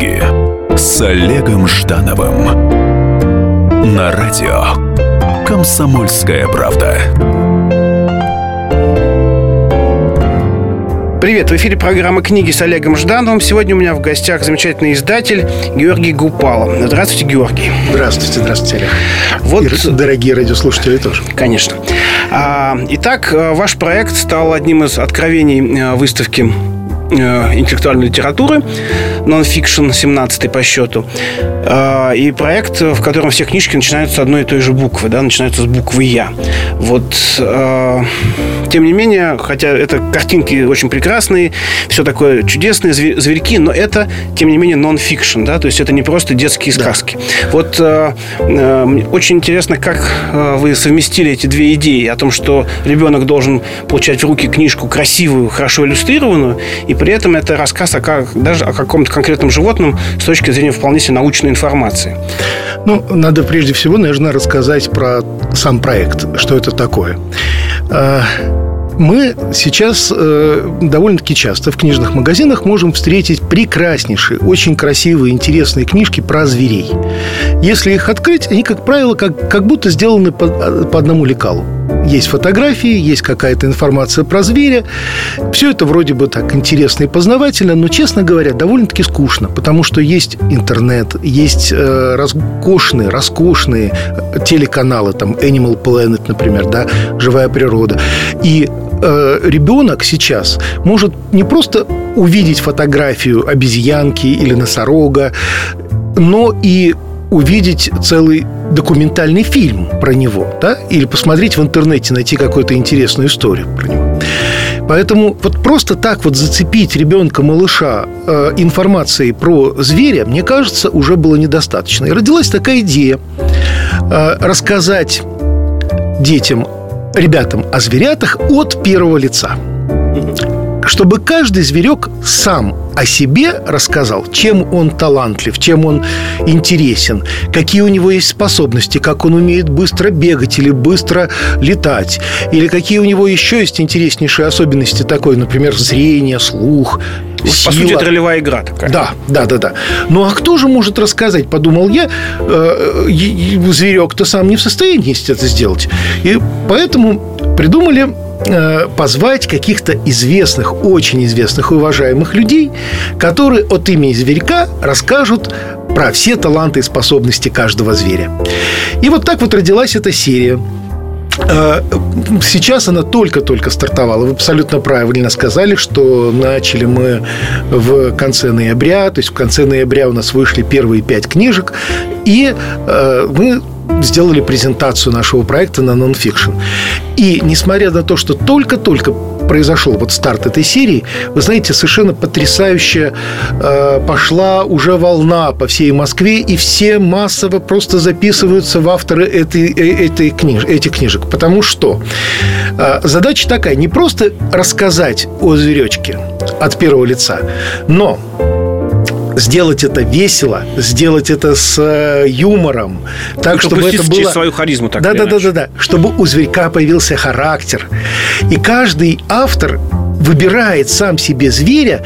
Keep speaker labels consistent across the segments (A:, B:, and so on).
A: книги с Олегом Ждановым на радио «Комсомольская правда».
B: Привет, в эфире программа «Книги» с Олегом Ждановым. Сегодня у меня в гостях замечательный издатель Георгий Гупало. Здравствуйте, Георгий.
C: Здравствуйте, здравствуйте, Олег. Вот, И дорогие радиослушатели тоже.
B: Конечно. А, итак, ваш проект стал одним из откровений э, выставки Э, интеллектуальной литературы, нон-фикшн, 17 по счету. Э, и проект, в котором все книжки начинаются с одной и той же буквы, да, начинаются с буквы «Я». Вот, э, тем не менее, хотя это картинки очень прекрасные, все такое чудесные, зверьки, но это, тем не менее, нон-фикшн, да, то есть это не просто детские сказки. Да. Вот очень интересно, как вы совместили эти две идеи о том, что ребенок должен получать в руки книжку красивую, хорошо иллюстрированную, и при этом это рассказ о как, даже о каком-то конкретном животном с точки зрения вполне себе научной информации.
C: Ну, надо прежде всего, наверное, рассказать про сам проект, что это такое. А, мы сейчас э, довольно-таки часто в книжных магазинах можем встретить прекраснейшие, очень красивые, интересные книжки про зверей. Если их открыть, они, как правило, как, как будто сделаны по, по одному лекалу. Есть фотографии, есть какая-то информация про зверя. Все это вроде бы так интересно и познавательно, но, честно говоря, довольно-таки скучно, потому что есть интернет, есть э, роскошные, роскошные телеканалы, там Animal Planet, например, да, живая природа. И э, ребенок сейчас может не просто увидеть фотографию обезьянки или носорога, но и увидеть целый документальный фильм про него, да, или посмотреть в интернете, найти какую-то интересную историю про него. Поэтому вот просто так вот зацепить ребенка, малыша э, информацией про зверя, мне кажется, уже было недостаточно. И родилась такая идея э, рассказать детям ребятам о зверятах от первого лица. Чтобы каждый зверек сам о себе рассказал, чем он талантлив, чем он интересен, какие у него есть способности, как он умеет быстро бегать или быстро летать, или какие у него еще есть интереснейшие особенности такой, например, зрение, слух,
B: Сила. По сути, это ролевая игра такая.
C: Да, да, да, да. Ну а кто же может рассказать, подумал я, э, зверек-то сам не в состоянии это сделать. И поэтому придумали позвать каких-то известных, очень известных и уважаемых людей, которые от имени зверька расскажут про все таланты и способности каждого зверя. И вот так вот родилась эта серия. Э, сейчас она только-только стартовала. Вы абсолютно правильно сказали, что начали мы в конце ноября. То есть в конце ноября у нас вышли первые пять книжек. И э, мы сделали презентацию нашего проекта на нонфикшн. И несмотря на то, что только-только произошел вот старт этой серии, вы знаете, совершенно потрясающе э, пошла уже волна по всей Москве, и все массово просто записываются в авторы этой, э, этой книж, этих книжек. Потому что э, задача такая, не просто рассказать о зверечке от первого лица, но сделать это весело, сделать это с э, юмором,
B: так, ну, чтобы это было... свою харизму так
C: да, да, да, да, да, чтобы у зверька появился характер. И каждый автор выбирает сам себе зверя,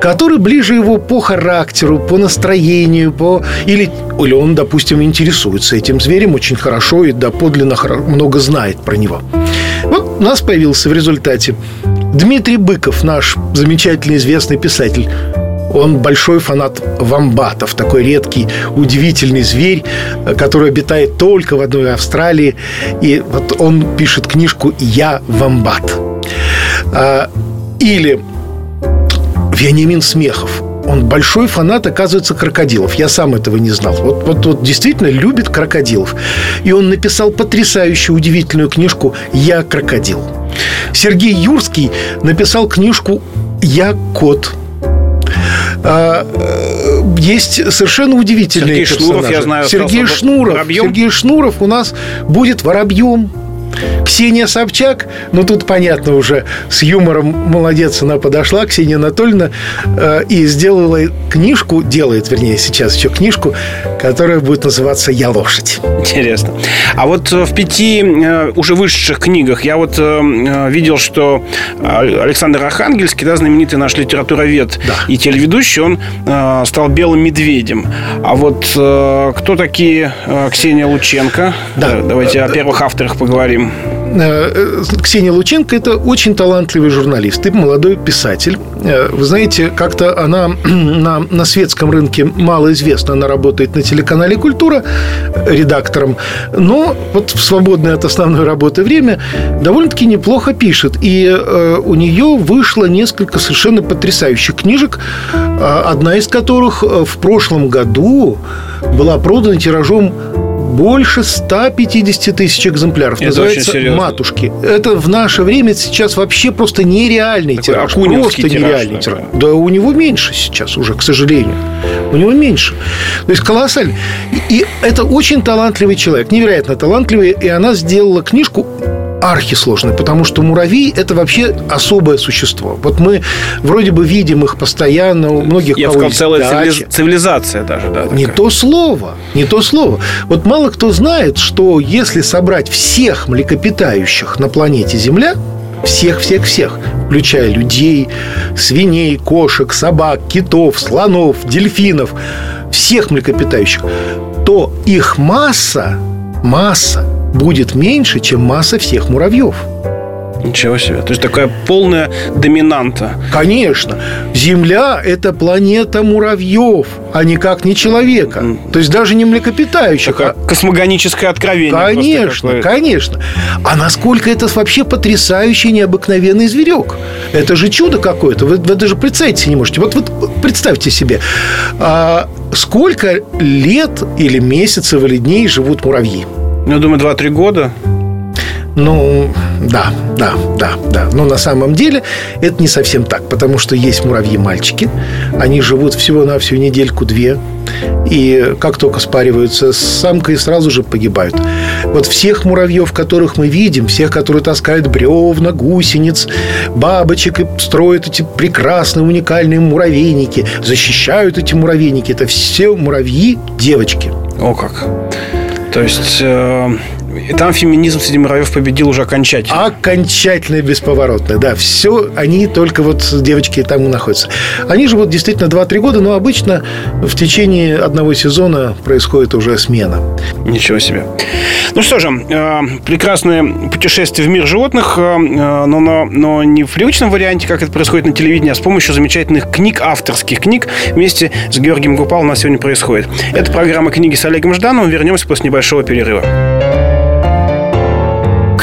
C: который ближе его по характеру, по настроению, по... Или, или он, допустим, интересуется этим зверем очень хорошо и доподлинно много знает про него. Вот у нас появился в результате Дмитрий Быков, наш замечательный известный писатель, он большой фанат вамбатов, такой редкий, удивительный зверь, который обитает только в одной Австралии. И вот он пишет книжку «Я вамбат». А, или Вениамин Смехов – он большой фанат, оказывается, крокодилов. Я сам этого не знал. Вот, вот, вот действительно любит крокодилов. И он написал потрясающую, удивительную книжку «Я крокодил». Сергей Юрский написал книжку «Я кот». А, э, есть совершенно удивительные
B: Сергей персонажи. Шнуров, я знаю,
C: Сергей Шнуров. Воробьем. Сергей Шнуров у нас будет воробьем. Ксения Собчак, ну тут понятно уже, с юмором молодец она подошла, Ксения Анатольевна, э, и сделала книжку, делает, вернее, сейчас еще книжку, которая будет называться «Я лошадь».
B: Интересно. А вот э, в пяти э, уже вышедших книгах я вот э, видел, что Александр Архангельский, да, знаменитый наш литературовед да. и телеведущий, он стал белым медведем. А вот кто такие Ксения Лученко? Да. Давайте о первых авторах поговорим.
C: Э, Ксения Лученко – это очень талантливый журналист и молодой писатель. Э, вы знаете, как-то она на, на светском рынке мало известна. Она работает на телеканале «Культура» редактором, но вот в свободное от основной работы время довольно-таки неплохо пишет. И э, у нее вышло несколько совершенно потрясающих книжек, одна из которых в прошлом году была продана тиражом больше 150 тысяч экземпляров.
B: Это Называется
C: «Матушки». Это в наше время сейчас вообще просто нереальный Такой тираж. Просто тираж, нереальный тираж. Да у него меньше сейчас уже, к сожалению. У него меньше. То есть колоссально. И это очень талантливый человек, невероятно талантливый. И она сделала книжку архисложные, потому что муравей – это вообще особое существо. Вот мы вроде бы видим их постоянно у многих
B: Я сказал, целая цивилизация даже. Да,
C: не то слово, не то слово. Вот мало кто знает, что если собрать всех млекопитающих на планете Земля, всех-всех-всех, включая людей, свиней, кошек, собак, китов, слонов, дельфинов, всех млекопитающих, то их масса, масса будет меньше, чем масса всех муравьев.
B: Ничего себе. То есть такая полная доминанта.
C: Конечно. Земля – это планета муравьев, а никак не человека. Mm. То есть даже не млекопитающих.
B: Такое а... космогоническое откровение.
C: Конечно, конечно. А насколько это вообще потрясающий, необыкновенный зверек. Это же чудо какое-то. Вы, вы даже представить себе не можете. Вот, вот представьте себе, а, сколько лет или месяцев или дней живут муравьи?
B: Ну, думаю, 2-3 года.
C: Ну, да, да, да, да. Но на самом деле это не совсем так, потому что есть муравьи-мальчики. Они живут всего-навсего недельку-две. И как только спариваются с самкой, сразу же погибают. Вот всех муравьев, которых мы видим, всех, которые таскают бревна, гусениц, бабочек и строят эти прекрасные, уникальные муравейники, защищают эти муравейники, это все муравьи девочки.
B: О как! То есть э, там феминизм среди муравьев победил уже окончательно.
C: Окончательно и бесповоротно, да. Все, они только вот девочки там и находятся. Они живут действительно 2-3 года, но обычно в течение одного сезона происходит уже смена.
B: Ничего себе. Ну что же, э, прекрасное путешествие в мир животных, э, но, но, но не в привычном варианте, как это происходит на телевидении, а с помощью замечательных книг, авторских книг вместе с Георгием Гупал у нас сегодня происходит. Это программа «Книги с Олегом Ждановым». Вернемся после небольшого перерыва.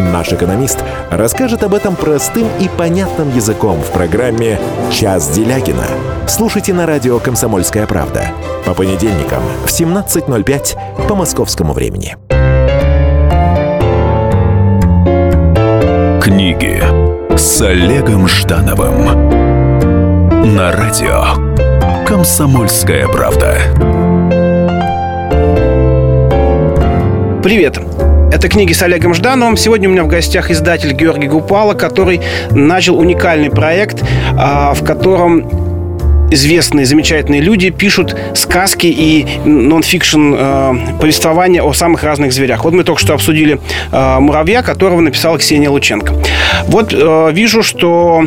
D: Наш экономист расскажет об этом простым и понятным языком в программе «Час Делягина». Слушайте на радио «Комсомольская правда» по понедельникам в 17.05 по московскому времени.
A: Книги с Олегом Ждановым на радио «Комсомольская правда».
B: Привет! Это книги с Олегом Ждановым. Сегодня у меня в гостях издатель Георгий Гупала, который начал уникальный проект, а, в котором известные, замечательные люди пишут сказки и нон-фикшн э, повествования о самых разных зверях. Вот мы только что обсудили э, муравья, которого написала Ксения Лученко. Вот э, вижу, что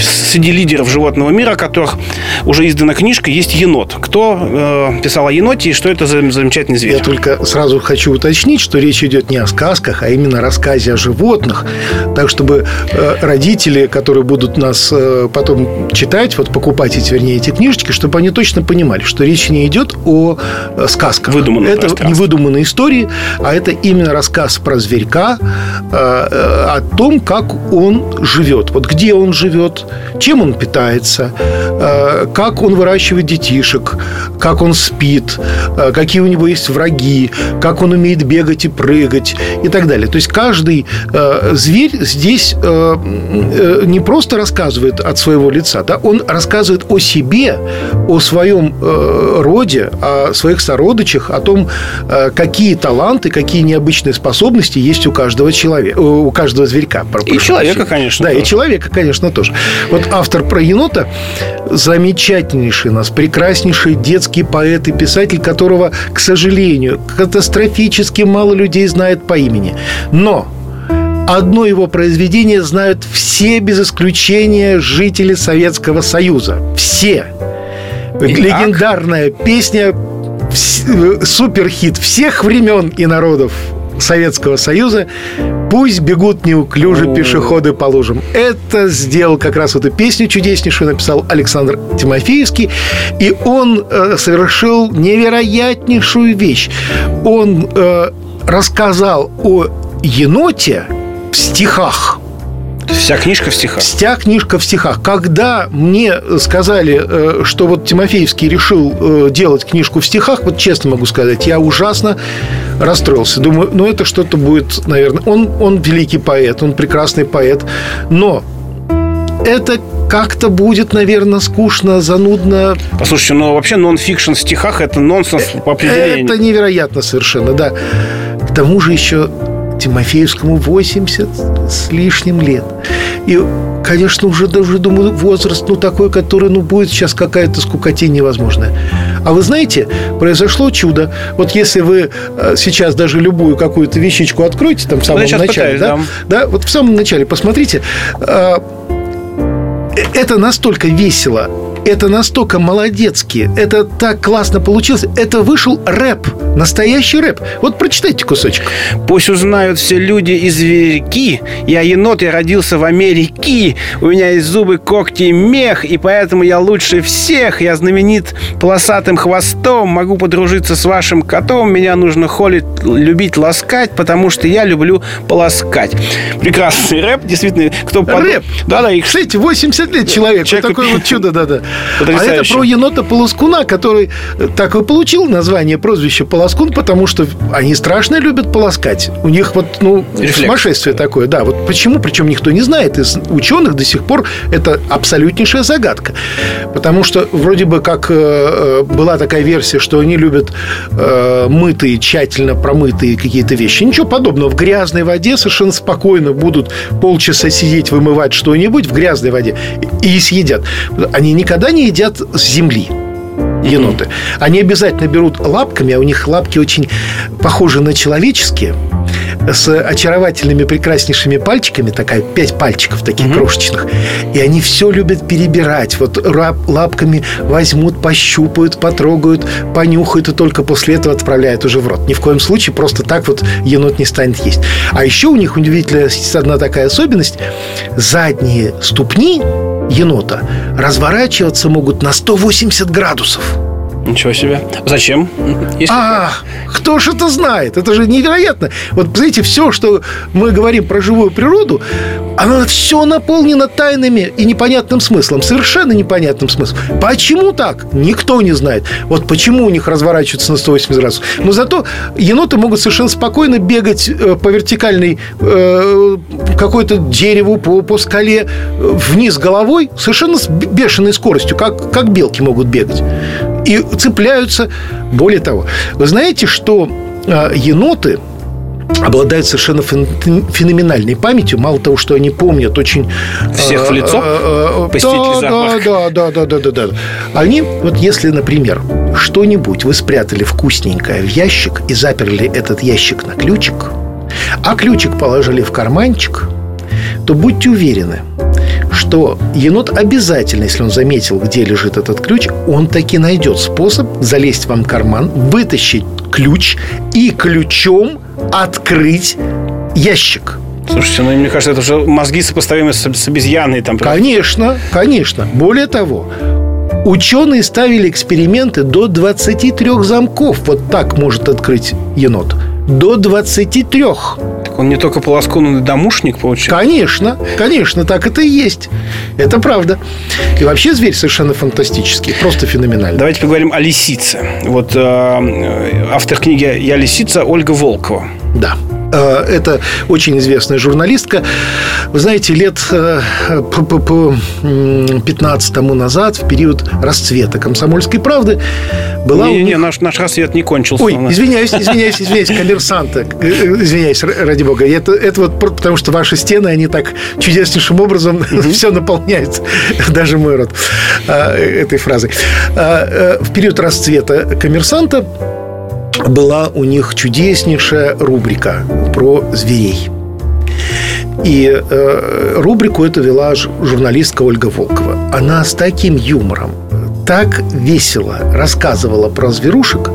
B: среди лидеров животного мира, которых уже издана книжка, есть енот. Кто э, писал о еноте и что это за замечательный зверь?
C: Я только сразу хочу уточнить, что речь идет не о сказках, а именно о рассказе о животных. Так, чтобы э, родители, которые будут нас э, потом читать, вот покупать эти, вернее, эти книжечки, чтобы они точно понимали, что речь не идет о э, сказках.
B: Выдуманных
C: это не выдуманные истории, а это именно рассказ про зверька, э, э, о том, как он живет. Вот где он живет, чем он питается, э, как он выращивает детишек, как он спит, э, какие у него есть враги, как он умеет бегать и прыгать и так далее. То есть каждый э, зверь здесь не просто рассказывает от своего лица, да, он рассказывает о себе, о своем роде, о своих сородичах, о том, какие таланты, какие необычные способности есть у каждого человека, у каждого зверька.
B: И человека, конечно.
C: Да, тоже. и человека, конечно, тоже. Вот автор про енота замечательнейший у нас, прекраснейший детский поэт и писатель, которого, к сожалению, катастрофически мало людей знает по имени. Но одно его произведение знают все без исключения жители Советского Союза. Все. Итак. Легендарная песня суперхит всех времен и народов Советского Союза «Пусть бегут неуклюже пешеходы по лужам». Это сделал как раз эту песню чудеснейшую, написал Александр Тимофеевский. И он э, совершил невероятнейшую вещь. Он э, рассказал о еноте в стихах –
B: Вся книжка в стихах.
C: Вся книжка в стихах. Когда мне сказали, э, что вот Тимофеевский решил э, делать книжку в стихах, вот честно могу сказать, я ужасно расстроился. Думаю, ну это что-то будет, наверное. Он, он великий поэт, он прекрасный поэт, но это как-то будет, наверное, скучно, занудно.
B: Послушайте, ну вообще нон-фикшн в стихах – это нонсенс по определению.
C: Это невероятно совершенно, да. К тому же еще Тимофеевскому 80 с лишним лет. И, конечно, уже даже, думаю, возраст, ну, такой, который, ну, будет сейчас какая-то скукотень невозможная. А вы знаете, произошло чудо. Вот если вы э, сейчас даже любую какую-то вещичку откроете, там, в самом начале, пытаюсь, да, да, вот в самом начале, посмотрите, э, это настолько весело, это настолько молодецки, это так классно получилось. Это вышел рэп, настоящий рэп. Вот прочитайте кусочек.
B: Пусть узнают все люди и зверьки. Я енот, я родился в Америке. У меня есть зубы, когти и мех, и поэтому я лучше всех. Я знаменит полосатым хвостом. Могу подружиться с вашим котом. Меня нужно холить, любить, ласкать, потому что я люблю полоскать. Прекрасный рэп, действительно.
C: Кто под... Рэп? Да-да. Их... Кстати, 80 лет человек. человек... Вот такое вот чудо, да-да. А это про енота Полоскуна, который так и получил название, прозвище Полоскун, потому что они страшно любят полоскать. У них вот, ну, Рефлекс. сумасшествие такое. Да, вот почему, причем никто не знает. Из ученых до сих пор это абсолютнейшая загадка. Потому что вроде бы как э, э, была такая версия, что они любят э, мытые, тщательно промытые какие-то вещи. Ничего подобного. В грязной воде совершенно спокойно будут полчаса сидеть, вымывать что-нибудь в грязной воде и съедят. Они никогда не едят с земли еноты. Они обязательно берут лапками, а у них лапки очень похожи на человеческие, с очаровательными, прекраснейшими пальчиками, такая пять пальчиков таких mm-hmm. крошечных. И они все любят перебирать. Вот лапками возьмут, пощупают, потрогают, понюхают, и только после этого отправляют уже в рот. Ни в коем случае просто так вот енот не станет есть. А еще у них удивительная одна такая особенность. Задние ступни енота разворачиваться могут на 180 градусов.
B: Ничего себе. Зачем?
C: Есть а, кто ж это знает? Это же невероятно. Вот, знаете, все, что мы говорим про живую природу, оно все наполнено тайнами и непонятным смыслом. Совершенно непонятным смыслом. Почему так? Никто не знает. Вот почему у них разворачиваются на 180 градусов. Но зато еноты могут совершенно спокойно бегать э, по вертикальной э, какой-то дереву, по, по скале, э, вниз головой, совершенно с бешеной скоростью, как, как белки могут бегать и цепляются. Более того, вы знаете, что а, еноты обладают совершенно феноменальной памятью. Мало того, что они помнят очень...
B: Всех в а, лицо? А,
C: да, да, да, да, да, да, да. Они, вот если, например, что-нибудь вы спрятали вкусненькое в ящик и заперли этот ящик на ключик, а ключик положили в карманчик, то будьте уверены, что енот обязательно, если он заметил, где лежит этот ключ, он таки найдет способ залезть вам в карман, вытащить ключ и ключом открыть ящик.
B: Слушайте, ну мне кажется, это уже мозги сопоставимы с, с обезьяной. Там.
C: Конечно, конечно. Более того, ученые ставили эксперименты до 23 замков. Вот так может открыть енот. До 23.
B: Он не только полосконный домушник получил?
C: Конечно, конечно, так это и есть. Это правда. И вообще зверь совершенно фантастический, просто феноменальный.
B: Давайте поговорим о лисице. Вот э, автор книги «Я лисица» Ольга Волкова.
C: Да. Э, это очень известная журналистка. Вы знаете, лет э, по 15 тому назад, в период расцвета «Комсомольской правды», была
B: не, не, них... наш, наш рассвет не кончился.
C: Ой, извиняюсь, извиняюсь, извиняюсь, коммерсанта. Э, извиняюсь, ради бога. Это, это вот потому, что ваши стены, они так чудеснейшим образом все наполняют. Даже мой род этой фразой. В период расцвета коммерсанта была у них чудеснейшая рубрика про зверей. И э, рубрику эту вела журналистка Ольга Волкова. Она с таким юмором, так весело рассказывала про зверушек,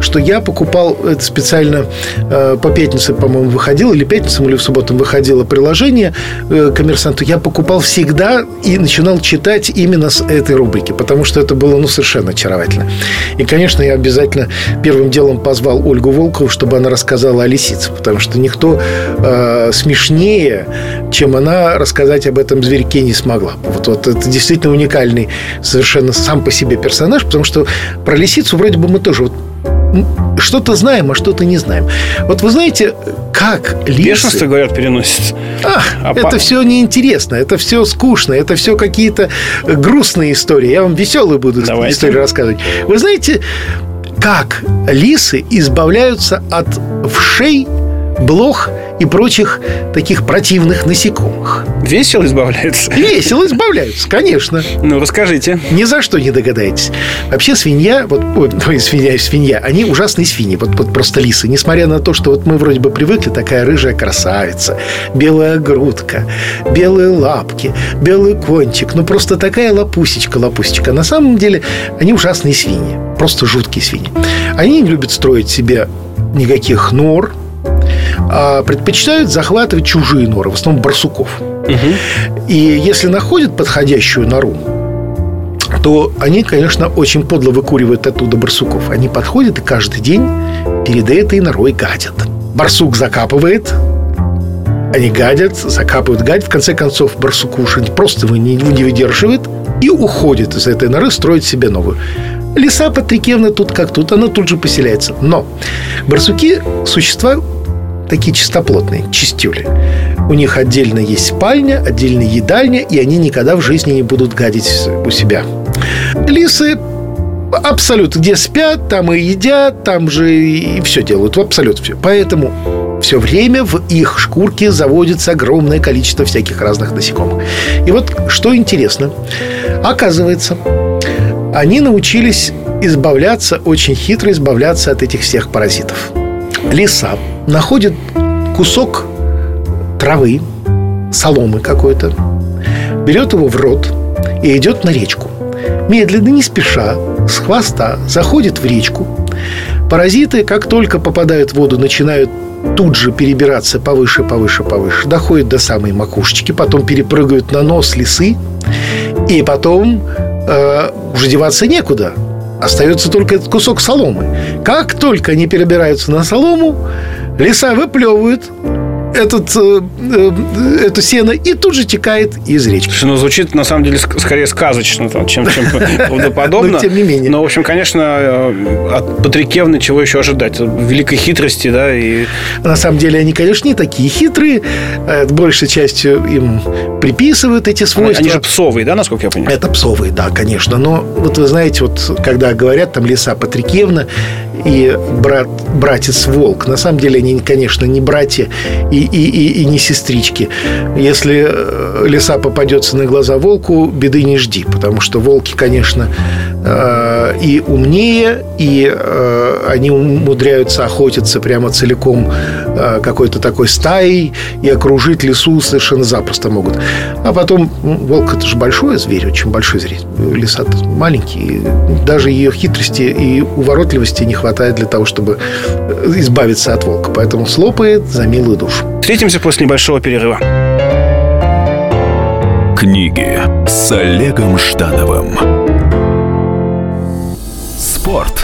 C: что я покупал это специально э, по пятнице, по-моему, выходило, или пятницам, или в субботу выходило приложение э, коммерсанту. Я покупал всегда и начинал читать именно с этой рубрики, потому что это было ну, совершенно очаровательно. И, конечно, я обязательно первым делом позвал Ольгу Волкову, чтобы она рассказала о лисице, потому что никто э, смешнее, чем она, рассказать об этом зверьке не смогла. Вот, вот это действительно уникальный совершенно сам по себе персонаж, потому что про лисицу вроде бы мы тоже вот что-то знаем, а что-то не знаем. Вот вы знаете, как лисы...
B: Бешенство, говорят, переносится.
C: Ах, а это все неинтересно, это все скучно, это все какие-то грустные истории. Я вам веселые буду Давайте. истории рассказывать. Вы знаете, как лисы избавляются от вшей, блох и прочих таких противных насекомых.
B: Весело избавляются?
C: Весело избавляются, конечно.
B: Ну, расскажите.
C: Ни за что не догадаетесь. Вообще свинья, вот, ой, свинья, свинья, они ужасные свиньи, вот, вот просто лисы. Несмотря на то, что вот мы вроде бы привыкли, такая рыжая красавица, белая грудка, белые лапки, белый кончик, ну просто такая лапусечка, лапусечка. На самом деле они ужасные свиньи, просто жуткие свиньи. Они не любят строить себе никаких нор, предпочитают захватывать чужие норы, в основном барсуков. Угу. И если находят подходящую нору, то они, конечно, очень подло выкуривают оттуда барсуков. Они подходят и каждый день перед этой норой гадят. Барсук закапывает, они гадят, закапывают гадят. В конце концов, барсуку уже просто его не, не выдерживает и уходит из этой норы, строит себе новую. Лиса Патрикевна тут как тут, она тут же поселяется. Но барсуки – существа такие чистоплотные, чистюли. У них отдельно есть спальня, отдельно едальня, и они никогда в жизни не будут гадить у себя. Лисы абсолютно где спят, там и едят, там же и все делают, абсолютно все. Поэтому все время в их шкурке заводится огромное количество всяких разных насекомых. И вот что интересно, оказывается, они научились избавляться, очень хитро избавляться от этих всех паразитов. Лиса находит кусок травы, соломы какой-то, берет его в рот и идет на речку. Медленно, не спеша, с хвоста заходит в речку. Паразиты, как только попадают в воду, начинают тут же перебираться повыше, повыше, повыше, доходят до самой макушечки, потом перепрыгают на нос лисы, и потом э, уже деваться некуда. Остается только этот кусок соломы. Как только они перебираются на солому, леса выплевывают этот, э, э, это сено и тут же текает из речки.
B: Слушай, ну, звучит, на самом деле, скорее сказочно, там, чем, чем правдоподобно. Но,
C: тем не менее.
B: Но, в общем, конечно, э, от Патрикевны чего еще ожидать? Великой хитрости, да? И...
C: На самом деле, они, конечно, не такие хитрые. Э, большей частью им приписывают эти свойства.
B: Они же псовые, да, насколько я понимаю?
C: Это псовые, да, конечно. Но вот вы знаете, вот когда говорят там леса Патрикевна и брат, братец Волк, на самом деле они, конечно, не братья и и, и, и не сестрички. Если э, лиса попадется на глаза волку, беды не жди, потому что волки, конечно, э, и умнее, и э, они умудряются охотиться прямо целиком э, какой-то такой стаей и окружить лесу совершенно запросто могут. А потом волк это же большой зверь, очень большой зверь. Лиса маленький. Даже ее хитрости и уворотливости не хватает для того, чтобы избавиться от волка. Поэтому слопает за милую душу.
B: Встретимся после небольшого перерыва.
A: Книги с Олегом Ждановым. Спорт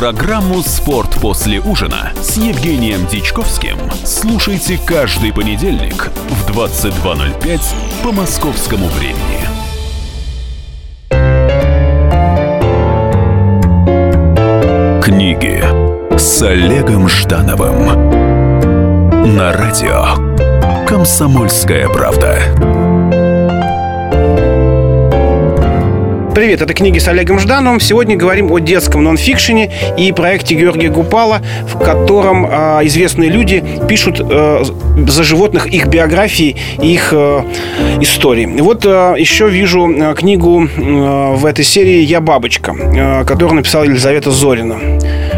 A: Программу «Спорт после ужина» с Евгением Дичковским слушайте каждый понедельник в 22.05 по московскому времени. Книги с Олегом Ждановым на радио «Комсомольская правда».
B: Привет, это книги с Олегом Ждановым. Сегодня говорим о детском нонфикшене и проекте Георгия Гупала, в котором э, известные люди пишут э, за животных их биографии и их э, истории. Вот э, еще вижу э, книгу э, в этой серии «Я бабочка», э, которую написала Елизавета Зорина.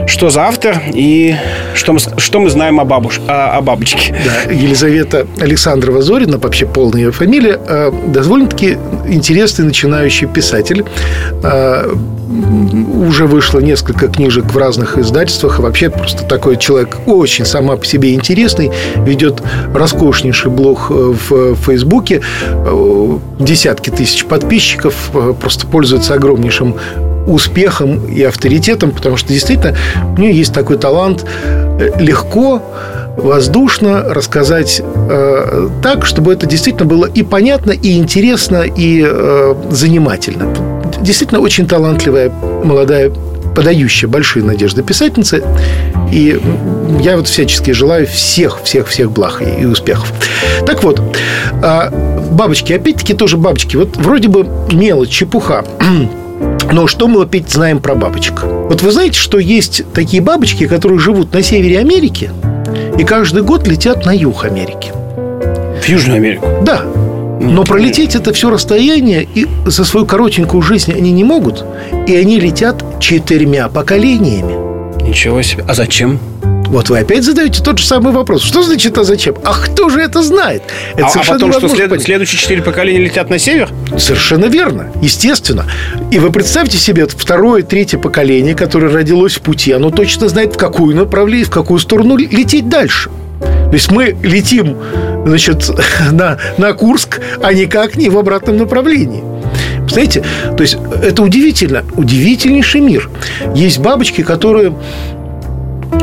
B: Что за автор и что мы, что мы знаем о, бабуш, о, о бабочке?
C: Да, Елизавета Александрова Зорина, вообще полная ее фамилия, э, довольно-таки интересный начинающий писатель. Э, уже вышло несколько книжек в разных издательствах. Вообще просто такой человек очень сама по себе интересный. Ведет роскошнейший блог э, в Фейсбуке. Десятки тысяч подписчиков. Просто пользуется огромнейшим успехом и авторитетом, потому что действительно у нее есть такой талант легко, воздушно рассказать э, так, чтобы это действительно было и понятно, и интересно, и э, занимательно. Действительно очень талантливая молодая подающая большие надежды писательница. И я вот всячески желаю всех, всех, всех благ и, и успехов. Так вот, а, бабочки, опять-таки тоже бабочки. Вот вроде бы мелочь, чепуха. Но что мы опять знаем про бабочек? Вот вы знаете, что есть такие бабочки, которые живут на севере Америки и каждый год летят на юг Америки.
B: В Южную Америку?
C: Да. Но пролететь это все расстояние и за свою коротенькую жизнь они не могут. И они летят четырьмя поколениями.
B: Ничего себе. А зачем?
C: Вот вы опять задаете тот же самый вопрос. Что значит «а зачем?» А кто же это знает? Это
B: а, а потом что, след... следующие четыре поколения летят на север?
C: Совершенно верно, естественно. И вы представьте себе второе, третье поколение, которое родилось в пути, оно точно знает, в какую направление, в какую сторону лететь дальше. То есть мы летим, значит, на, на Курск, а никак не в обратном направлении. Знаете, то есть это удивительно, удивительнейший мир. Есть бабочки, которые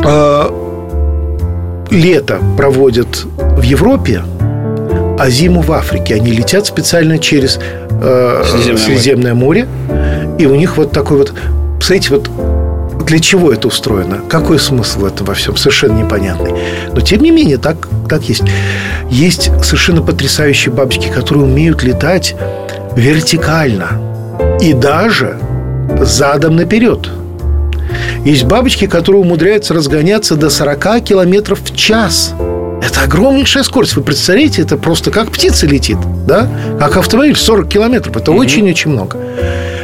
C: э, лето проводят в Европе, а зиму в Африке. Они летят специально через э, Средиземное, Средиземное море. море. И у них вот такой вот... Представляете, вот для чего это устроено? Какой смысл в этом во всем? Совершенно непонятный. Но, тем не менее, так, так есть. Есть совершенно потрясающие бабочки, которые умеют летать вертикально. И даже задом наперед. Есть бабочки, которые умудряются разгоняться до 40 километров в час. Это огромнейшая скорость. Вы представляете, это просто как птица летит, да? Как автомобиль 40 километров. Это очень-очень много.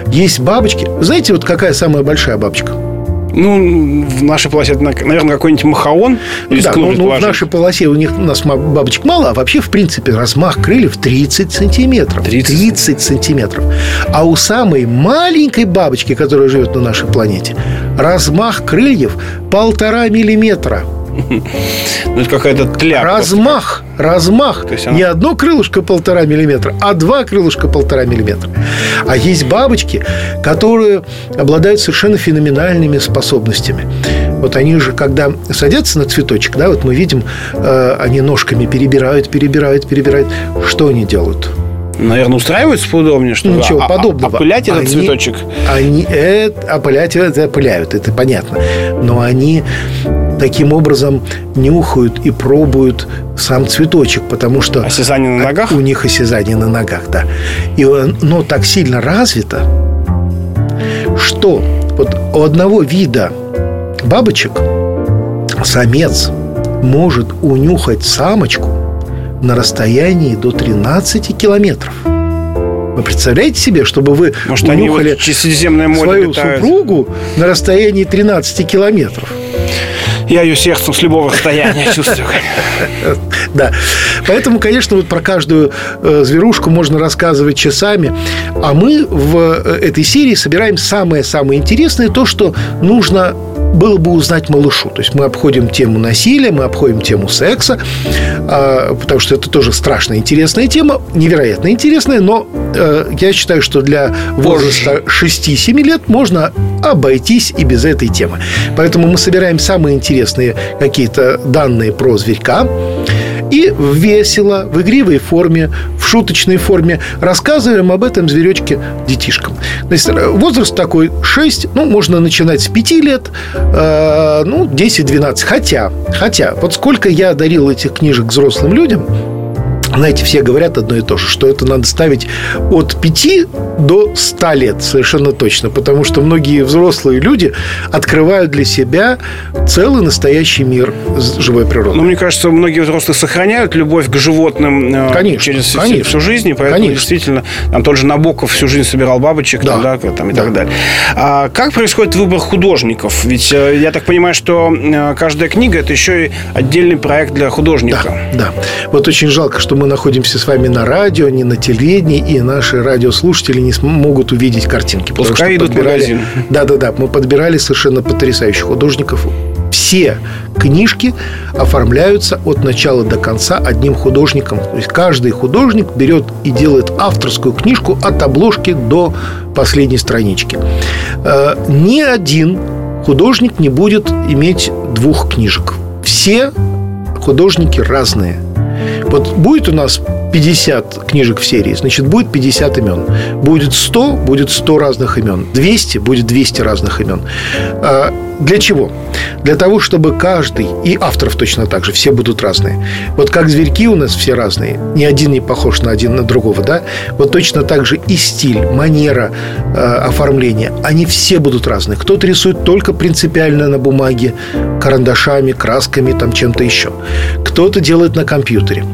C: Есть бабочки. Знаете, вот какая самая большая бабочка?
B: Ну, в нашей полосе, это, наверное, какой-нибудь махаон.
C: Да, ну, ну, в нашей полосе у них у нас бабочек мало, а вообще, в принципе, размах крыльев 30 сантиметров. 30, 30 сантиметров. А у самой маленькой бабочки, которая живет на нашей планете, размах крыльев полтора миллиметра.
B: Ну, это какая-то тляпка.
C: Размах, размах. То есть она... Не одно крылышко полтора миллиметра, а два крылышка полтора миллиметра. А есть бабочки, которые обладают совершенно феноменальными способностями. Вот они же, когда садятся на цветочек, да, вот мы видим, э, они ножками перебирают, перебирают, перебирают. Что они делают?
B: наверное, устраиваются поудобнее, что
C: Ничего
B: а- а-
C: подобного.
B: опылять этот
C: Они-
B: цветочек.
C: Они это, опылять это опыляют, это понятно. Но они таким образом нюхают и пробуют сам цветочек, потому что...
B: Осязание на ногах?
C: У них осязание на ногах, да. И оно так сильно развито, что вот у одного вида бабочек самец может унюхать самочку на расстоянии до 13 километров. Вы представляете себе, чтобы вы
B: Может, они вот
C: унюхали
B: через Средиземное море
C: свою
B: летают?
C: супругу на расстоянии 13 километров?
B: Я ее сердцем с любого расстояния чувствую.
C: Да. Поэтому, конечно, вот про каждую э, зверушку можно рассказывать часами. А мы в э, этой серии собираем самое-самое интересное, то, что нужно было бы узнать малышу. То есть мы обходим тему насилия, мы обходим тему секса, а, потому что это тоже страшно интересная тема, невероятно интересная, но э, я считаю, что для возраста 6-7 лет можно обойтись и без этой темы. Поэтому мы собираем самые интересные какие-то данные про зверька и весело, в игривой форме, в шуточной форме рассказываем об этом зверечке детишкам. Есть э, возраст такой 6, ну, можно начинать с 5 лет, э, ну, 10-12. Хотя, хотя, вот сколько я дарил этих книжек взрослым людям, знаете, все говорят одно и то же, что это надо ставить от 5 до 100 лет, совершенно точно, потому что многие взрослые люди открывают для себя целый настоящий мир живой природы.
B: Но мне кажется, многие взрослые сохраняют любовь к животным э,
C: Конечно,
B: через всю-
C: конечно.
B: всю жизнь, и поэтому
C: Конечно.
B: действительно там тот же Набоков всю жизнь собирал бабочек
C: Да.
B: да, там, и
C: Да.
B: так далее. А как происходит выбор художников? Ведь э, я так понимаю, что э, каждая книга это еще и отдельный проект для художника.
C: Да, да. Вот очень жалко, что мы находимся с вами на радио, не на телевидении, и наши радиослушатели не могут увидеть картинки. потому
B: Пускай
C: что
B: идут
C: подбирали-. Да-да-да, мы подбирали совершенно потрясающих художников. Все книжки оформляются от начала до конца одним художником. То есть каждый художник берет и делает авторскую книжку от обложки до последней странички. Э, Ни один художник не будет иметь двух книжек. Все художники разные. Вот будет у нас 50 книжек в серии, значит, будет 50 имен. Будет 100, будет 100 разных имен. 200, будет 200 разных имен. Для чего? Для того, чтобы каждый, и авторов точно так же, все будут разные. Вот как зверьки у нас все разные, ни один не похож на один на другого, да? Вот точно так же и стиль, манера э, оформления, они все будут разные. Кто-то рисует только принципиально на бумаге, карандашами, красками, там чем-то еще. Кто-то делает на компьютере.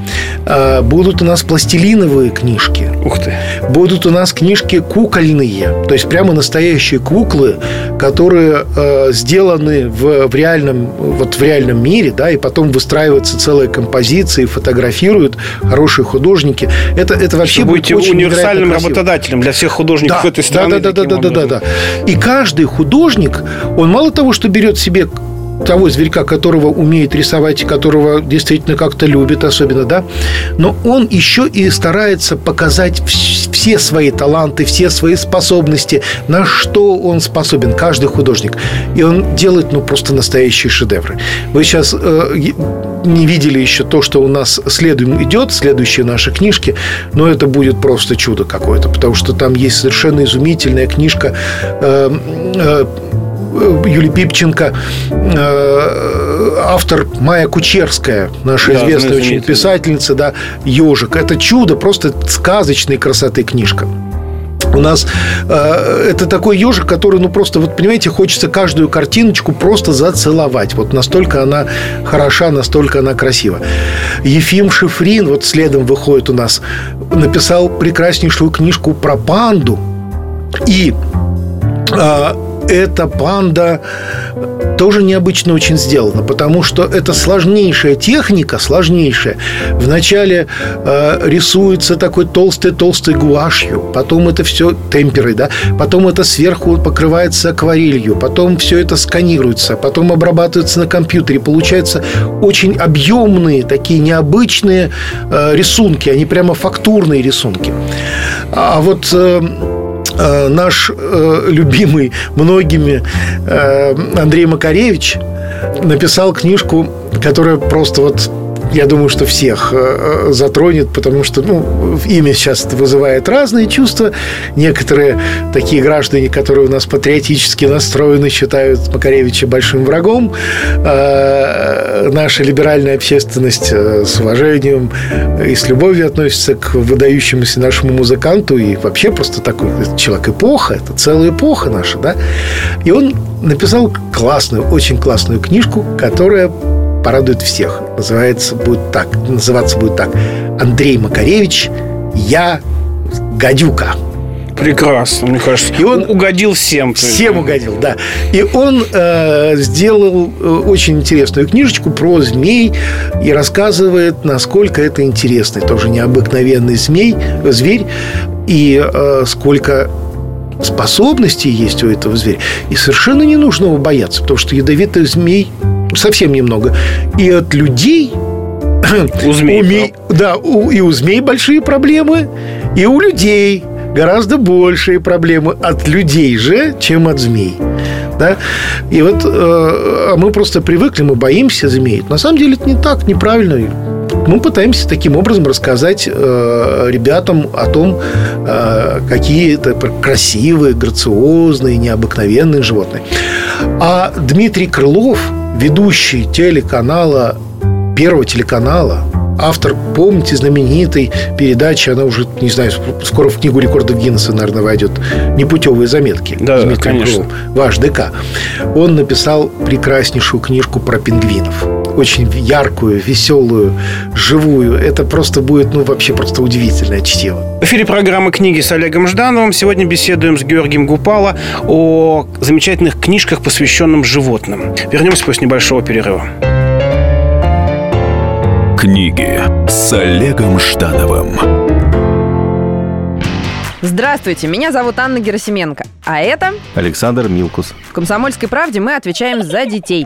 C: А, Будут у нас пластилиновые книжки.
B: Ух ты.
C: Будут у нас книжки кукольные, то есть прямо настоящие куклы, которые э, сделаны в, в реальном вот в реальном мире, да, и потом выстраивается целая композиция, и фотографируют хорошие художники. Это это вообще
B: Вы будете
C: очень
B: универсальным работодателем для всех художников этой страны.
C: Да, да, да, да, да, да, да. И каждый художник, он мало того, что берет себе того зверька, которого умеет рисовать, которого действительно как-то любит особенно, да, но он еще и старается показать вс- все свои таланты, все свои способности, на что он способен, каждый художник. И он делает, ну, просто настоящие шедевры. Вы сейчас э, не видели еще то, что у нас следуем идет, следующие наши книжки, но это будет просто чудо какое-то, потому что там есть совершенно изумительная книжка э, э, Юлии Пипченко, э, автор Майя Кучерская, наша
B: Да,
C: известная очень писательница, да, «Ежик». Это чудо, просто сказочной красоты книжка. У нас э, это такой ежик, который, ну просто, вот понимаете, хочется каждую картиночку просто зацеловать. Вот настолько она хороша, настолько она красива. Ефим Шифрин, вот следом выходит у нас, написал прекраснейшую книжку про панду. И а, эта панда тоже необычно очень сделана, потому что это сложнейшая техника, сложнейшая. Вначале э, рисуется такой толстой-толстой гуашью, потом это все темперой, да, потом это сверху покрывается акварелью, потом все это сканируется, потом обрабатывается на компьютере. Получаются очень объемные, такие необычные э, рисунки, они прямо фактурные рисунки. А вот э, э, наш э, любимый многими э, Андрей Макаревич написал книжку, которая просто вот я думаю, что всех э, э, затронет, потому что ну, имя сейчас вызывает разные чувства. Некоторые такие граждане, которые у нас патриотически настроены, считают Макаревича большим врагом. А наша либеральная общественность с уважением и с любовью относится к выдающемуся нашему музыканту и вообще просто такой человек эпоха, это целая эпоха наша, да. И он написал классную, очень классную книжку, которая порадует всех. Называется будет так, называться будет так. Андрей Макаревич, я гадюка.
B: Прекрасно, мне кажется. И он угодил всем.
C: Всем угодил, да. И он э, сделал э, очень интересную книжечку про змей и рассказывает, насколько это интересный, тоже необыкновенный змей, зверь, и э, сколько способностей есть у этого зверя. И совершенно не нужно его бояться, потому что ядовитых змей совсем немного. И от людей
B: у змей.
C: У ми... Да, у... и у змей большие проблемы, и у людей гораздо большие проблемы от людей же, чем от змей. Да? И вот э, мы просто привыкли, мы боимся змей. На самом деле это не так, неправильно. Мы пытаемся таким образом рассказать э, ребятам о том, э, какие это красивые, грациозные, необыкновенные животные. А Дмитрий Крылов, ведущий телеканала, первого телеканала, автор, помните, знаменитой передачи, она уже, не знаю, скоро в книгу рекордов Гиннесса, наверное, войдет, «Непутевые заметки»
B: да, Дмитрием конечно.
C: Крыловым, ваш ДК. Он написал прекраснейшую книжку про пингвинов очень яркую, веселую, живую. Это просто будет, ну, вообще просто удивительное чтиво.
B: В эфире программы «Книги» с Олегом Ждановым. Сегодня беседуем с Георгием Гупало о замечательных книжках, посвященных животным. Вернемся после небольшого перерыва.
A: Книги с Олегом Ждановым.
E: Здравствуйте, меня зовут Анна Герасименко, а это
F: Александр Милкус.
E: В «Комсомольской правде» мы отвечаем за детей.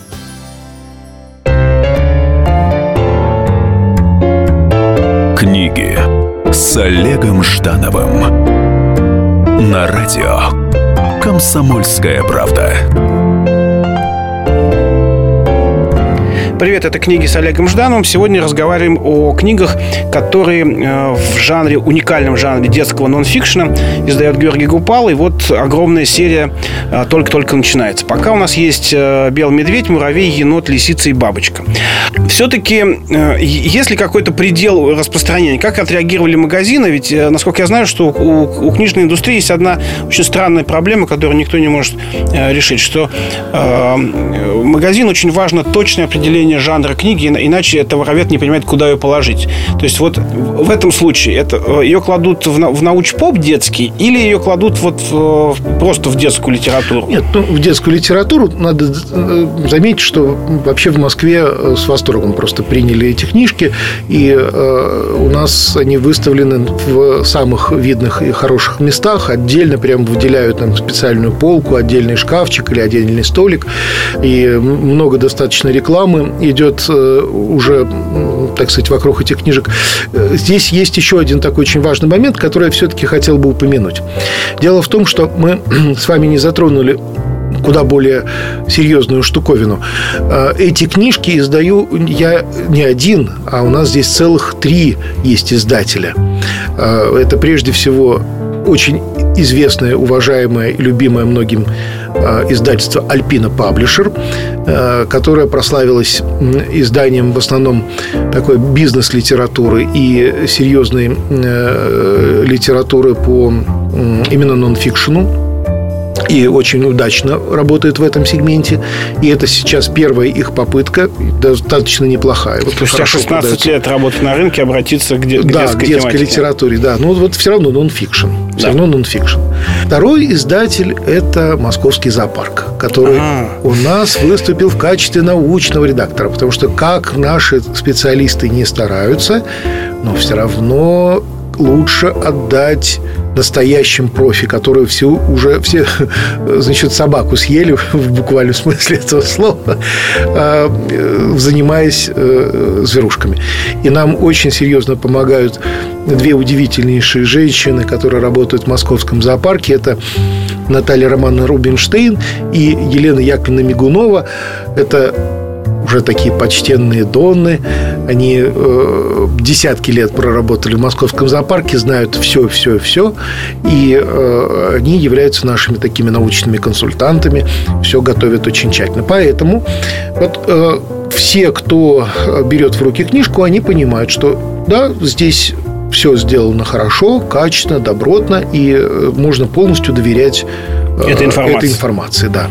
A: С Олегом Ждановым на радио Комсомольская правда.
B: Привет, это книги с Олегом Ждановым. Сегодня разговариваем о книгах, которые э, в жанре, уникальном жанре детского нонфикшена издает Георгий Гупал. И вот огромная серия э, только-только начинается. Пока у нас есть э, белый медведь, муравей, енот, лисица и бабочка. Все-таки есть ли какой-то предел распространения? Как отреагировали магазины? Ведь, насколько я знаю, что у, у книжной индустрии есть одна очень странная проблема, которую никто не может решить, что магазин очень важно точное определение определение жанра книги, иначе это воровед не понимает, куда ее положить. То есть вот в этом случае это, э, ее кладут в, в науч-поп детский или ее кладут вот в, просто в детскую литературу?
C: Нет, ну, в детскую литературу надо э, заметить, что вообще в Москве э, с восторгом просто приняли эти книжки, и э, у нас они выставлены в самых видных и хороших местах, отдельно прям выделяют нам специальную полку, отдельный шкафчик или отдельный столик, и много достаточно рекламы идет э, уже, так сказать, вокруг этих книжек. Э, здесь есть еще один такой очень важный момент, который я все-таки хотел бы упомянуть. Дело в том, что мы с вами не затронули куда более серьезную штуковину. Э, эти книжки издаю я не один, а у нас здесь целых три есть издателя. Это прежде всего очень известное, уважаемое и любимое многим издательство «Альпина Паблишер», э, которое прославилось изданием в основном такой бизнес-литературы и серьезной э, литературы по именно нон-фикшену и очень удачно работает в этом сегменте. И это сейчас первая их попытка, достаточно неплохая.
B: Вот Спустя 16 продается. лет работы на рынке обратиться к, де-
C: к да, детской, к детской литературе. Да, но вот все равно нон-фикшн. Все да. равно нон-фикшн. Второй издатель – это Московский зоопарк, который А-а-а. у нас выступил в качестве научного редактора. Потому что как наши специалисты не стараются, но все равно лучше отдать настоящим профи, которые все уже все, значит, собаку съели в буквальном смысле этого слова, а, занимаясь э, зверушками. И нам очень серьезно помогают две удивительнейшие женщины, которые работают в московском зоопарке. Это Наталья Романовна Рубинштейн и Елена Яковлевна Мигунова. Это уже такие почтенные донны. Они э, десятки лет проработали в московском зоопарке, знают все, все, все. И э, они являются нашими такими научными консультантами. Все готовят очень тщательно. Поэтому вот э, все, кто берет в руки книжку, они понимают, что да, здесь все сделано хорошо, качественно, добротно, и э, можно полностью доверять
B: э, этой информации.
C: этой информации, да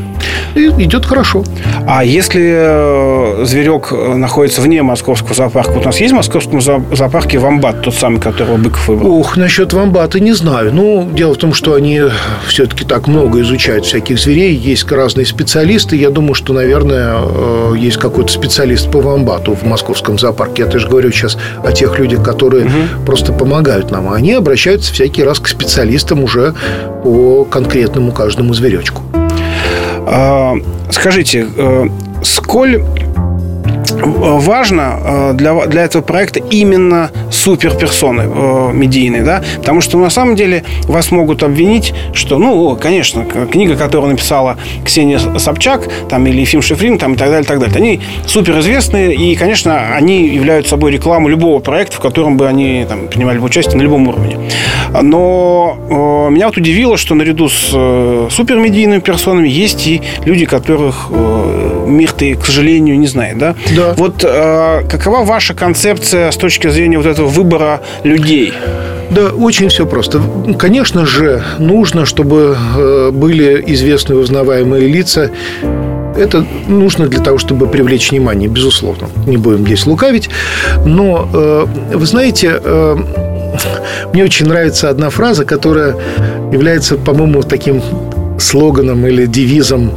C: и идет хорошо.
B: А если э, зверек э, находится вне московского зоопарка, вот у нас есть в московском зоопарке вамбат, тот самый, которого Быков выбрал?
C: Ух, насчет вамбата не знаю. Ну, дело в том, что они все-таки так много изучают всяких зверей, есть разные специалисты. Я думаю, что, наверное, э, есть какой-то специалист по вамбату в московском зоопарке. Я тоже говорю сейчас о тех людях, которые угу. просто помогают нам. Они обращаются всякий раз к специалистам уже по конкретному каждому зверечку.
B: А, скажите, э, сколь важно э, для, для этого проекта именно суперперсоны э, медийные, да, потому что на самом деле вас могут обвинить, что, ну, конечно, книга, которую написала Ксения Собчак, там, или Ефим Шифрин, там, и так далее, и так далее, они суперизвестные, и, конечно, они являются собой рекламу любого проекта, в котором бы они там, принимали участие на любом уровне. Но э, меня вот удивило, что наряду с э, супермедийными персонами есть и люди, которых э, мир-то, к сожалению, не знает, да?
C: Да.
B: Вот э, какова ваша концепция с точки зрения вот этого выбора людей?
C: Да, очень все просто. Конечно же, нужно, чтобы э, были известные узнаваемые лица. Это нужно для того, чтобы привлечь внимание, безусловно. Не будем здесь лукавить. Но, э, вы знаете, э, мне очень нравится одна фраза, которая является, по-моему, таким слоганом или девизом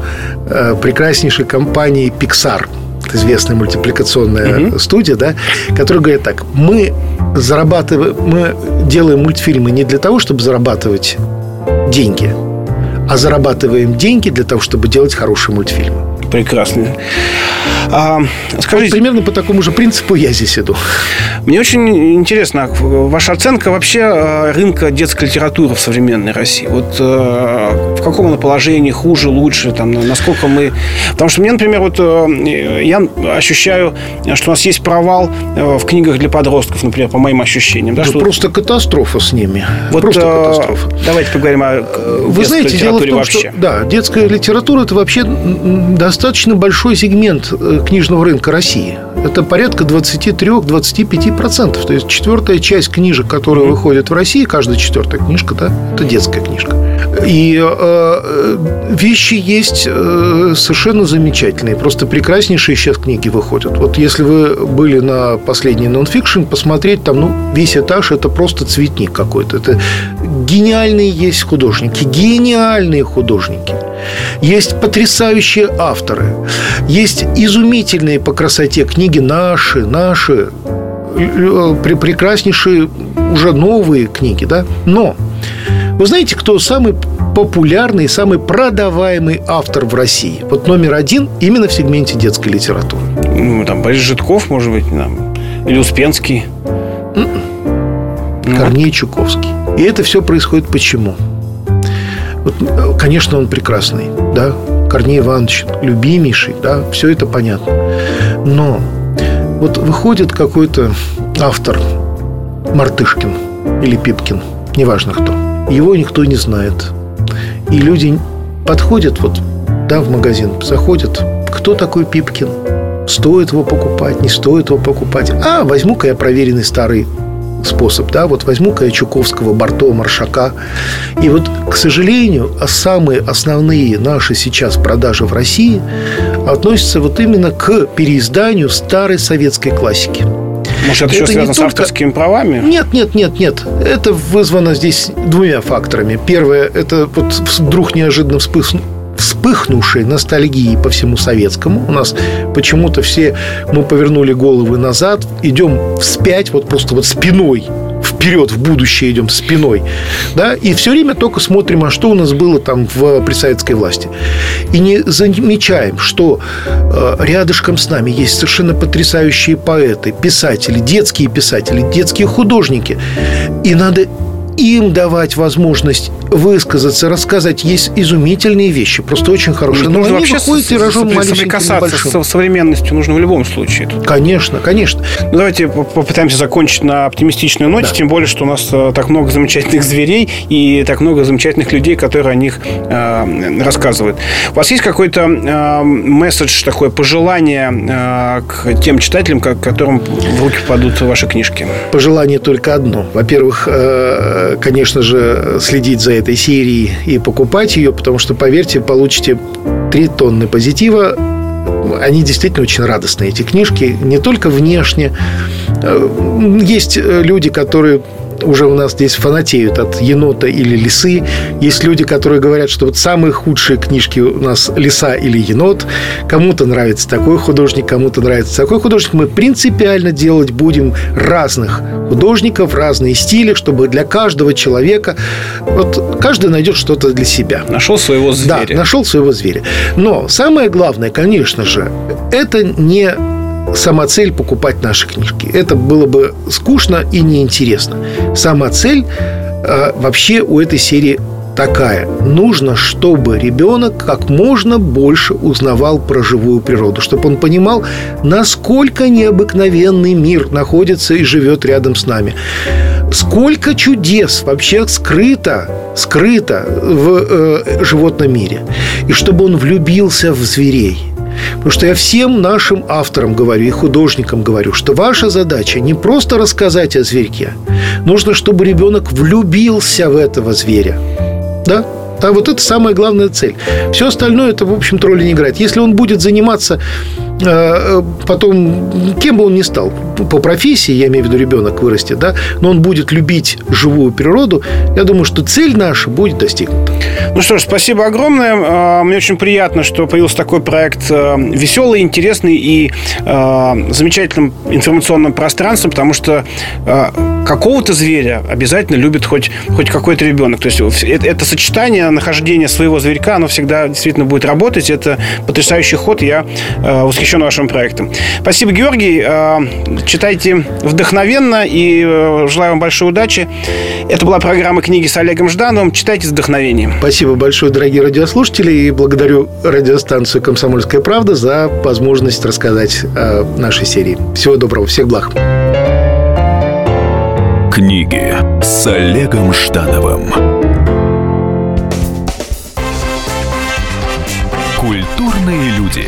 C: прекраснейшей компании Pixar – известная мультипликационная mm-hmm. студия, да, которая говорит так: мы зарабатываем, мы делаем мультфильмы не для того, чтобы зарабатывать деньги, а зарабатываем деньги для того, чтобы делать хорошие мультфильмы.
B: Прекрасно.
C: А, скажите, вот примерно по такому же принципу я здесь иду.
B: Мне очень интересно, ваша оценка вообще э, рынка детской литературы в современной России. Вот э, в каком она положении, хуже, лучше, там, насколько мы... Потому что мне, например, вот э, я ощущаю, что у нас есть провал в книгах для подростков, например, по моим ощущениям.
C: Да,
B: да что
C: просто катастрофа с ними.
B: Вот,
C: просто
B: катастрофа. Давайте поговорим о
C: Вы знаете, дело в том, вообще. Что, да, детская литература – это вообще достаточно большой сегмент книжного рынка России. Это порядка 23-25%. То есть четвертая часть книжек, которые выходят в России, каждая четвертая книжка, да, это детская книжка. И э, вещи есть э, совершенно замечательные. Просто прекраснейшие сейчас книги выходят. Вот если вы были на последний нонфикшн, посмотреть там, ну, весь этаж это просто цветник какой-то. Это гениальные есть художники, гениальные художники. Есть потрясающие авторы. Есть изумительные по красоте книги наши, наши, прекраснейшие уже новые книги, да. Но вы знаете, кто самый популярный, самый продаваемый автор в России? Вот номер один именно в сегменте детской литературы.
B: Ну, там Борис Житков, может быть, там, или Успенский.
C: Mm-mm. Корней Чуковский. И это все происходит почему? Вот, конечно, он прекрасный, да, Корней Иванович, любимейший, да, все это понятно. Но вот выходит какой-то автор, Мартышкин или Пипкин, неважно кто, его никто не знает. И люди подходят вот, да, в магазин, заходят, кто такой Пипкин? Стоит его покупать, не стоит его покупать? А, возьму-ка я проверенный старый способ, да, вот возьму-ка я Чуковского, Барто, Маршака. И вот, к сожалению, а самые основные наши сейчас продажи в России относятся вот именно к переизданию старой советской классики.
B: Может, это, это еще связано с только... авторскими правами?
C: Нет, нет, нет, нет. Это вызвано здесь двумя факторами. Первое, это вот вдруг неожиданно вспыхнул вспыхнувшей ностальгии по всему советскому. У нас почему-то все мы повернули головы назад, идем вспять, вот просто вот спиной вперед, в будущее идем спиной, да, и все время только смотрим, а что у нас было там в, при советской власти. И не замечаем, что э, рядышком с нами есть совершенно потрясающие поэты, писатели, детские писатели, детские художники. И надо им давать возможность высказаться, рассказать. Есть изумительные вещи, просто очень хорошие.
B: Но
C: они
B: вообще
C: выходят тиражом
B: соприкасаться со современностью нужно в любом случае.
C: Конечно, конечно.
B: Ну, давайте попытаемся закончить на оптимистичной ноте, да. тем более, что у нас э, так много замечательных зверей и так много замечательных людей, которые о них э, рассказывают. У вас есть какой-то э, месседж, такое пожелание э, к тем читателям, которым в руки попадут ваши книжки?
C: Пожелание только одно. Во-первых, э, конечно же, следить за этой серии и покупать ее, потому что, поверьте, получите 3 тонны позитива. Они действительно очень радостные, эти книжки, не только внешне. Э, есть люди, которые уже у нас здесь фанатеют от енота или лисы. Есть люди, которые говорят, что вот самые худшие книжки у нас лиса или енот. Кому-то нравится такой художник, кому-то нравится такой художник. Мы принципиально делать будем разных художников, разные стили, чтобы для каждого человека вот каждый найдет что-то для себя.
B: Нашел своего зверя.
C: Да, нашел своего зверя. Но самое главное, конечно же, это не сама цель покупать наши книжки. Это было бы скучно и неинтересно. Сама цель э, вообще у этой серии такая. Нужно, чтобы ребенок как можно больше узнавал про живую природу, чтобы он понимал, насколько необыкновенный мир находится и живет рядом с нами. Сколько чудес вообще скрыто, скрыто в э, животном мире. И чтобы он влюбился в зверей – Потому что я всем нашим авторам говорю и художникам говорю, что ваша задача не просто рассказать о зверьке. Нужно, чтобы ребенок влюбился в этого зверя. Да? Да, вот это самая главная цель. Все остальное это, в общем, роли не играет. Если он будет заниматься Э, потом, кем бы он ни стал, по профессии, я имею в виду ребенок вырастет, да, но он будет любить живую природу, я думаю, что цель наша будет достигнута.
B: Ну что ж, спасибо огромное. А, мне очень приятно, что появился такой проект э, веселый, интересный и э, замечательным информационным пространством, потому что какого-то зверя обязательно любит хоть, хоть какой-то ребенок. То есть это, это сочетание нахождения своего зверька, оно всегда действительно будет работать. Это потрясающий ход. Я восхищен вашим проектам. Спасибо, Георгий. А, читайте вдохновенно и э, желаю вам большой удачи. Это была программа «Книги с Олегом Ждановым». Читайте с вдохновением.
C: Спасибо большое, дорогие радиослушатели, и благодарю радиостанцию «Комсомольская правда» за возможность рассказать о нашей серии. Всего доброго, всех благ.
A: Книги с Олегом Ждановым. Культурные люди.